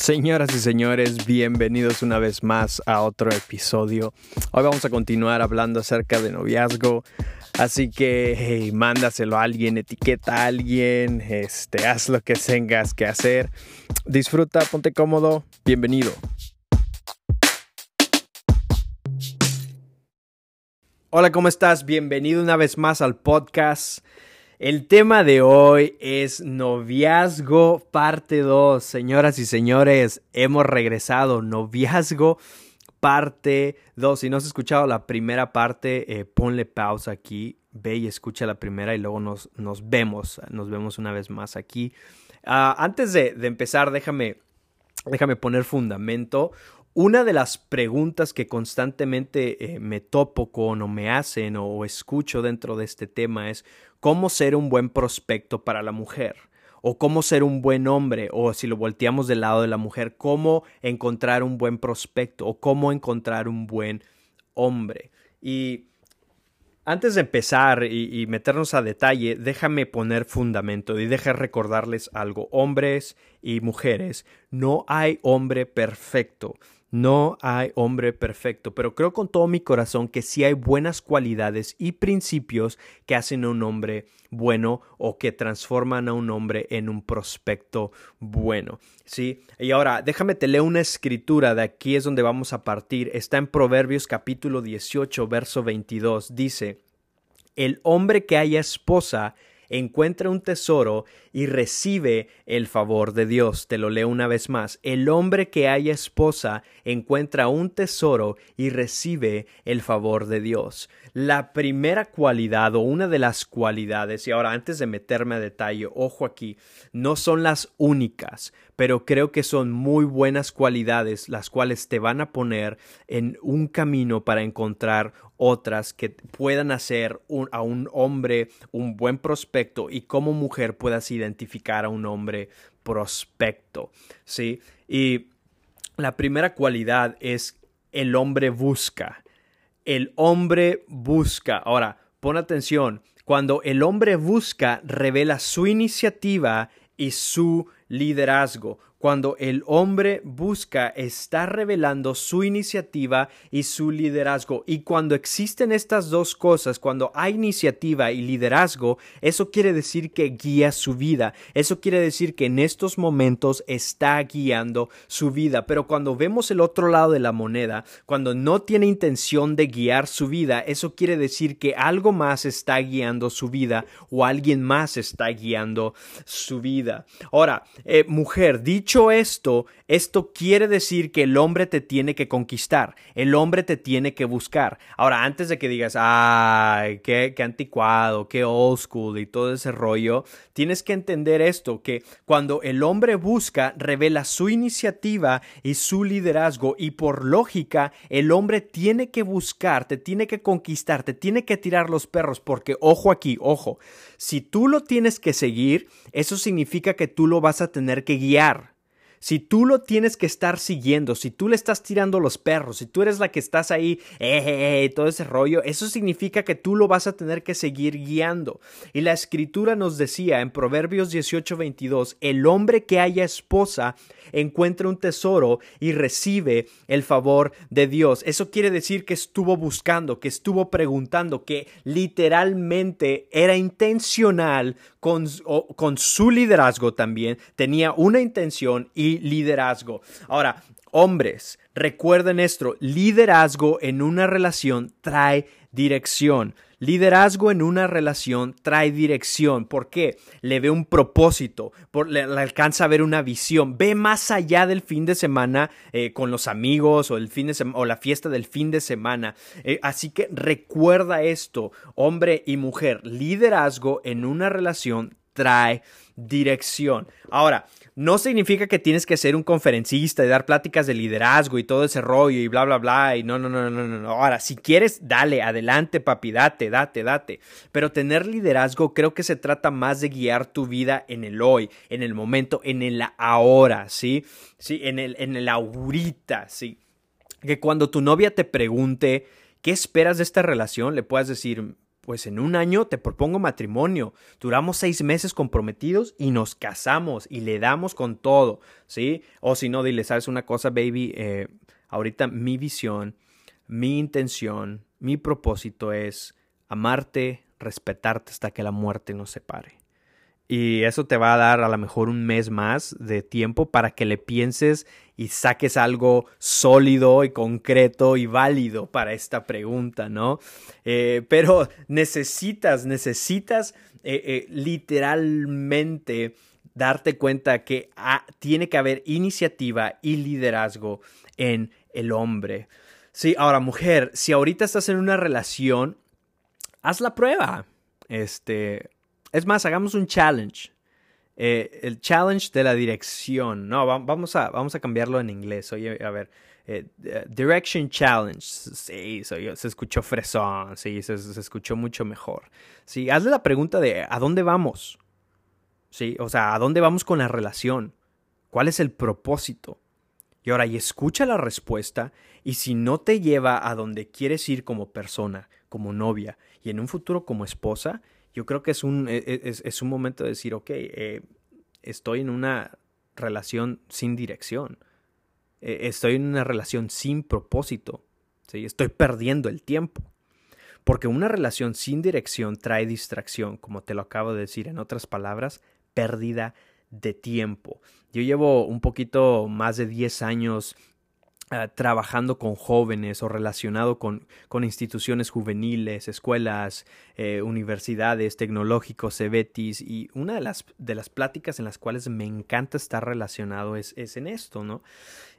Señoras y señores, bienvenidos una vez más a otro episodio. Hoy vamos a continuar hablando acerca de noviazgo. Así que mándaselo a alguien, etiqueta a alguien, este, haz lo que tengas que hacer. Disfruta, ponte cómodo, bienvenido. Hola, ¿cómo estás? Bienvenido una vez más al podcast. El tema de hoy es noviazgo parte 2. Señoras y señores, hemos regresado. Noviazgo parte 2. Si no has escuchado la primera parte, eh, ponle pausa aquí, ve y escucha la primera y luego nos, nos vemos. Nos vemos una vez más aquí. Uh, antes de, de, empezar, déjame, déjame poner fundamento. Una de las preguntas que constantemente eh, me topo con o me hacen o escucho dentro de este tema es cómo ser un buen prospecto para la mujer o cómo ser un buen hombre, o si lo volteamos del lado de la mujer, cómo encontrar un buen prospecto o cómo encontrar un buen hombre. Y antes de empezar y, y, meternos a detalle, déjame poner fundamento y deja recordarles algo. Hombres y mujeres, no hay hombre perfecto. No hay hombre perfecto, pero creo con todo mi corazón que sí hay buenas cualidades y principios que hacen a un hombre bueno o que transforman a un hombre en un prospecto bueno. ¿Sí? Y ahora, déjame te leo una escritura, de aquí es donde vamos a partir. Está en Proverbios capítulo 18, verso 22. Dice, el hombre que haya esposa encuentra un tesoro y recibe el favor de Dios. Te lo leo una vez más. El hombre que haya esposa encuentra un tesoro y recibe el favor de Dios. La primera cualidad o una de las cualidades, y ahora antes de meterme a detalle, ojo aquí, no son las únicas, pero creo que son muy buenas cualidades las cuales te van a poner en un camino para encontrar otras que puedan hacer a un hombre un buen prospecto y como mujer puedas identificar a un hombre prospecto, ¿sí? Y la primera cualidad es el hombre busca. El hombre busca. Ahora, pon atención. Cuando el hombre busca, revela su iniciativa y su liderazgo. Cuando el hombre busca, está revelando su iniciativa y su liderazgo. Y cuando existen estas dos cosas, cuando hay iniciativa y liderazgo, eso quiere decir que guía su vida. Eso quiere decir que en estos momentos está guiando su vida. Pero cuando vemos el otro lado de la moneda, cuando no tiene intención de guiar su vida, eso quiere decir que algo más está guiando su vida o alguien más está guiando su vida. Ahora, eh, mujer, dicho esto, esto quiere decir que el hombre te tiene que conquistar, el hombre te tiene que buscar. Ahora, antes de que digas, ay, qué, qué anticuado, qué old school y todo ese rollo, tienes que entender esto, que cuando el hombre busca, revela su iniciativa y su liderazgo y por lógica, el hombre tiene que buscar, te tiene que conquistar, te tiene que tirar los perros, porque ojo aquí, ojo, si tú lo tienes que seguir, eso significa que tú lo vas a tener que guiar. Si tú lo tienes que estar siguiendo, si tú le estás tirando los perros, si tú eres la que estás ahí, eh, eh, eh, todo ese rollo, eso significa que tú lo vas a tener que seguir guiando. Y la escritura nos decía en Proverbios 18:22, el hombre que haya esposa encuentra un tesoro y recibe el favor de Dios. Eso quiere decir que estuvo buscando, que estuvo preguntando, que literalmente era intencional con, con su liderazgo también, tenía una intención y liderazgo. Ahora, hombres, recuerden esto, liderazgo en una relación trae dirección. Liderazgo en una relación trae dirección. ¿Por qué? Le ve un propósito, le, alcanza a ver una visión, ve más allá del fin de semana eh, con los amigos o, el fin de o la fiesta del fin de semana. Eh, así que recuerda esto, hombre y mujer, liderazgo en una relación trae dirección. Ahora, no significa que tienes que ser un conferencista y dar pláticas de liderazgo y todo ese rollo y bla, bla, bla. Y no, no, no, no, no. Ahora, si quieres, dale, adelante, papi, date, date, date. Pero tener liderazgo creo que se trata más de guiar tu vida en el hoy, en el momento, en el ahora, ¿sí? Sí, en el, en el ahorita, ¿sí? Que cuando tu novia te pregunte qué esperas de esta relación, le puedas decir, pues en un año te propongo matrimonio. Duramos seis meses comprometidos y nos casamos y le damos con todo, ¿sí? O si no, dile, ¿sabes una cosa, baby? Eh, ahorita mi visión, mi intención, mi propósito es amarte, respetarte hasta que la muerte nos separe. Y eso te va a dar a lo mejor un mes más de tiempo para que le pienses y saques algo sólido y concreto y válido para esta pregunta, ¿no? Eh, pero necesitas, necesitas eh, eh, literalmente darte cuenta que ah, tiene que haber iniciativa y liderazgo en el hombre. Sí, ahora mujer, si ahorita estás en una relación, haz la prueba. Este, es más, hagamos un challenge. Eh, el challenge de la dirección. No, vamos a, vamos a cambiarlo en inglés. Oye, a ver. Eh, direction Challenge. Sí, se escuchó fresón. Sí, se, escuchó mucho mejor. Sí, hazle la pregunta de ¿a dónde vamos? Sí, o sea, ¿a dónde vamos con la relación? ¿Cuál es el propósito? Y ahora, y escucha la respuesta, y si no te lleva a donde quieres ir como persona, como novia, y en un futuro como esposa, yo creo que es un, e, e, es, un momento de decir, ok, eh, estoy en una relación sin dirección. E, estoy en una relación sin propósito. ¿sí? Estoy perdiendo el tiempo. Porque una relación sin dirección trae distracción, como te lo acabo de decir, en otras palabras, pérdida de tiempo. Yo llevo un poquito más de 10 años Ah, trabajando con jóvenes o relacionado con, con instituciones juveniles, escuelas, eh, universidades, tecnológicos, cebetis, y una de las, de las pláticas en las cuales me encanta estar relacionado es, es en esto, ¿no?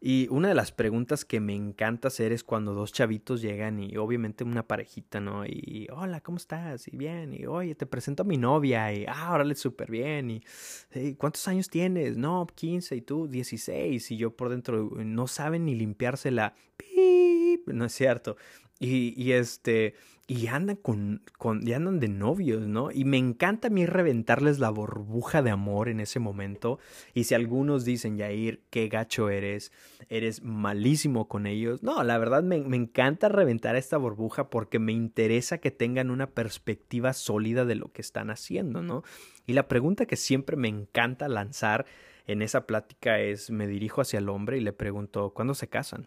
Y una de las preguntas que me encanta hacer es cuando dos chavitos llegan y obviamente una parejita, ¿no? Y hola, ¿cómo estás? Y bien, y oye, te presento a mi novia y ah, órale, súper bien. Y ¿cuántos años tienes? No, 15 y tú 16 y yo por dentro no saben ni limpiársela. No es cierto. Y, este, y andan con, con, y andan de novios, ¿no? Y me encanta a mí reventarles la burbuja de amor en ese momento. Y si algunos dicen, Yair, qué gacho eres, eres malísimo con ellos. No, la verdad me, me encanta reventar esta burbuja porque me interesa que tengan una perspectiva sólida de lo que están haciendo, ¿no? Y la pregunta que siempre me encanta lanzar en esa plática es, me dirijo hacia el hombre y le pregunto, ¿cuándo se casan?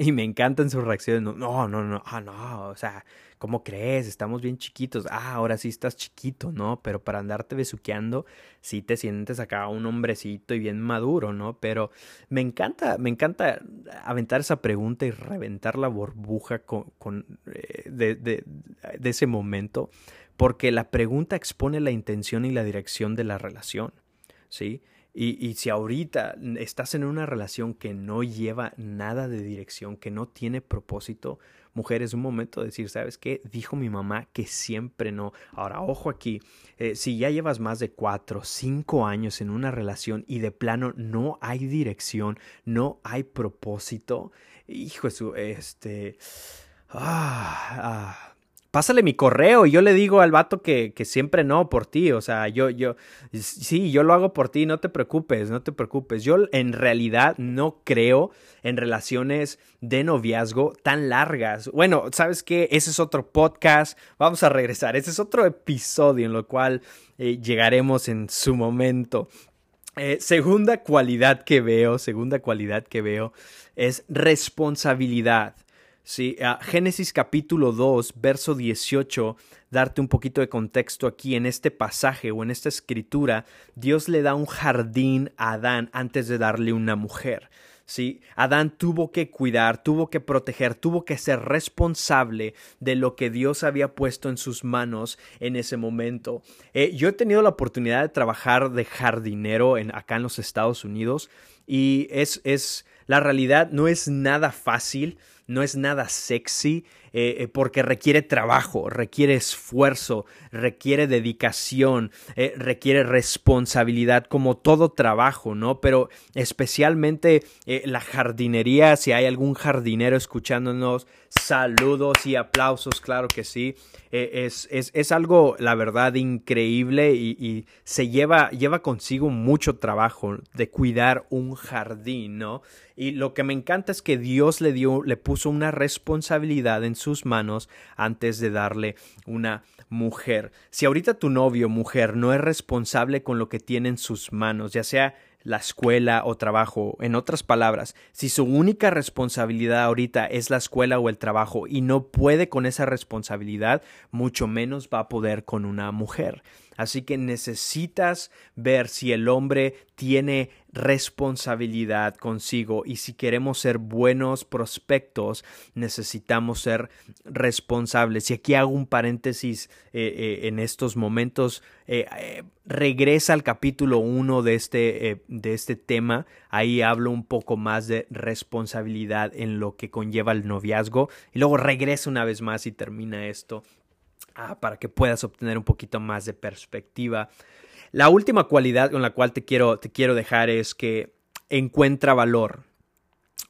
Y me encantan sus reacciones. No, no, no, no, ah, no, o sea, ¿cómo crees? Estamos bien chiquitos. Ah, ahora sí estás chiquito, ¿no? Pero para andarte besuqueando, sí te sientes acá un hombrecito y bien maduro, ¿no? Pero me encanta, me encanta aventar esa pregunta y reventar la burbuja con, con eh, de, de, de ese momento, porque la pregunta expone la intención y la dirección de la relación, ¿sí? Y, si ahorita estás en una relación que no lleva nada de dirección, que no tiene propósito, mujer, es un momento de decir, ¿sabes qué? Dijo mi mamá que siempre no. Ahora, ojo aquí, eh, si ya llevas más de cuatro, cinco años en una relación y de plano no hay dirección, no hay propósito, hijo, este... Ah, ah pásale mi correo y yo le digo al vato que, que, siempre no por ti, o sea, yo, yo, sí, yo lo hago por ti, no te preocupes, no te preocupes. Yo en realidad no creo en relaciones de noviazgo tan largas. Bueno, ¿sabes qué? Ese es otro podcast, vamos a regresar, ese es otro episodio en lo cual eh, llegaremos en su momento. Eh, segunda cualidad que veo, segunda cualidad que veo es responsabilidad. Sí, Génesis capítulo 2, verso 18, darte un poquito de contexto aquí en este pasaje o en esta escritura, Dios le da un jardín a Adán antes de darle una mujer. ¿sí? Adán tuvo que cuidar, tuvo que proteger, tuvo que ser responsable de lo que Dios había puesto en sus manos en ese momento. Eh, yo he tenido la oportunidad de trabajar de jardinero en, acá en los Estados Unidos y es, es, la realidad no es nada fácil no es nada sexy eh, eh, porque requiere trabajo, requiere esfuerzo, requiere dedicación, eh, requiere responsabilidad como todo trabajo, ¿no? Pero especialmente la jardinería, si hay algún jardinero escuchándonos, Saludos y aplausos, claro que sí. Eh, es, es, es, algo, la verdad, increíble y, se lleva, lleva consigo mucho trabajo de cuidar un jardín, ¿no? Y lo que me encanta es que Dios le dio, le puso una responsabilidad en sus manos antes de darle una mujer. Si ahorita tu novio, mujer, no es responsable con lo que tiene en sus manos, ya sea la escuela o trabajo. En otras palabras, si su única responsabilidad ahorita es la escuela o el trabajo y no puede con esa responsabilidad, mucho menos va a poder con una mujer. Así que necesitas ver si el hombre tiene responsabilidad consigo y si queremos ser buenos prospectos necesitamos ser responsables. Y aquí hago un paréntesis eh, eh, en estos momentos. Eh, regresa al capítulo 1 de este, de este tema. Ahí hablo un poco más de responsabilidad en lo que conlleva el noviazgo. Y luego regresa una vez más y termina esto para que puedas obtener un poquito más de perspectiva. La última cualidad con la cual te quiero, te quiero dejar es que encuentra valor.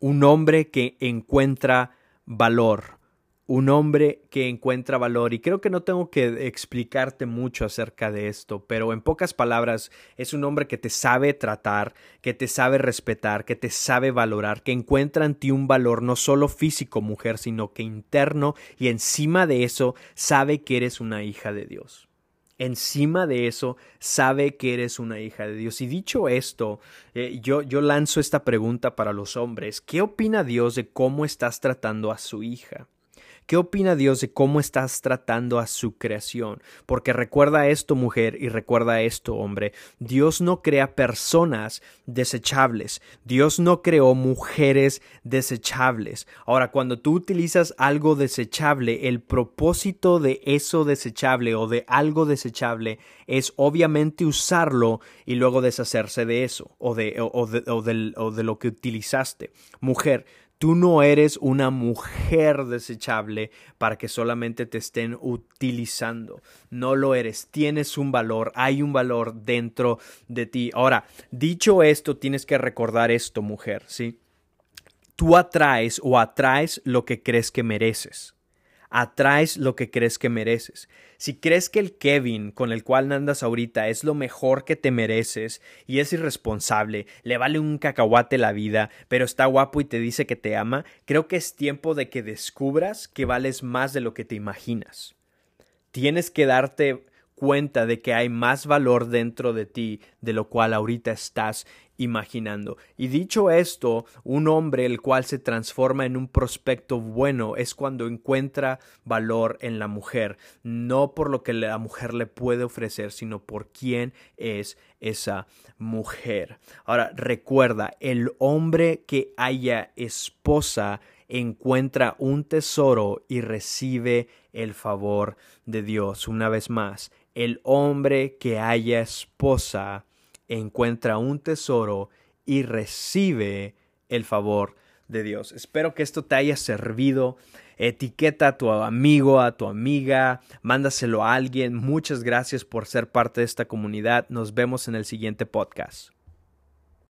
Un hombre que encuentra valor un hombre que encuentra valor y creo que no tengo que explicarte mucho acerca de esto, pero en pocas palabras es un hombre que te sabe tratar, que te sabe respetar, que te sabe valorar, que encuentra en ti un valor no solo físico, mujer, sino que interno y encima de eso sabe que eres una hija de Dios. Encima de eso, sabe que eres una hija de Dios. Y dicho esto, eh, yo, yo lanzo esta pregunta para los hombres. ¿Qué opina Dios de cómo estás tratando a su hija? ¿Qué opina Dios de cómo estás tratando a su creación? Porque recuerda esto, mujer, y recuerda esto, hombre. Dios no crea personas desechables. Dios no creó mujeres desechables. Ahora, cuando tú utilizas algo desechable, el propósito de eso desechable o de algo desechable es obviamente usarlo y luego deshacerse de eso o de, o de, o de lo que utilizaste. Mujer, Tú no eres una mujer desechable para que solamente te estén utilizando. No lo eres. Tienes un valor. Hay un valor dentro de ti. Ahora, dicho esto, tienes que recordar esto, mujer, ¿sí? Tú atraes o atraes lo que crees que mereces atraes lo que crees que mereces. Si crees que el Kevin con el cual andas ahorita es lo mejor que te mereces y es irresponsable, le vale un cacahuate la vida, pero está guapo y te dice que te ama, creo que es tiempo de que descubras que vales más de lo que te imaginas. Tienes que darte cuenta de que hay más valor dentro de ti de lo cual ahorita estás imaginando. Y dicho esto, un hombre el cual se transforma en un prospecto bueno es cuando encuentra valor en la mujer, no por lo que la mujer le puede ofrecer, sino por quién es esa mujer. Ahora, recuerda, el hombre que haya esposa encuentra un tesoro y recibe el favor de Dios. Una vez más, el hombre que haya esposa encuentra un tesoro y recibe el favor de Dios. Espero que esto te haya servido. Etiqueta a tu amigo, a tu amiga, mándaselo a alguien. Muchas gracias por ser parte de esta comunidad. Nos vemos en el siguiente podcast.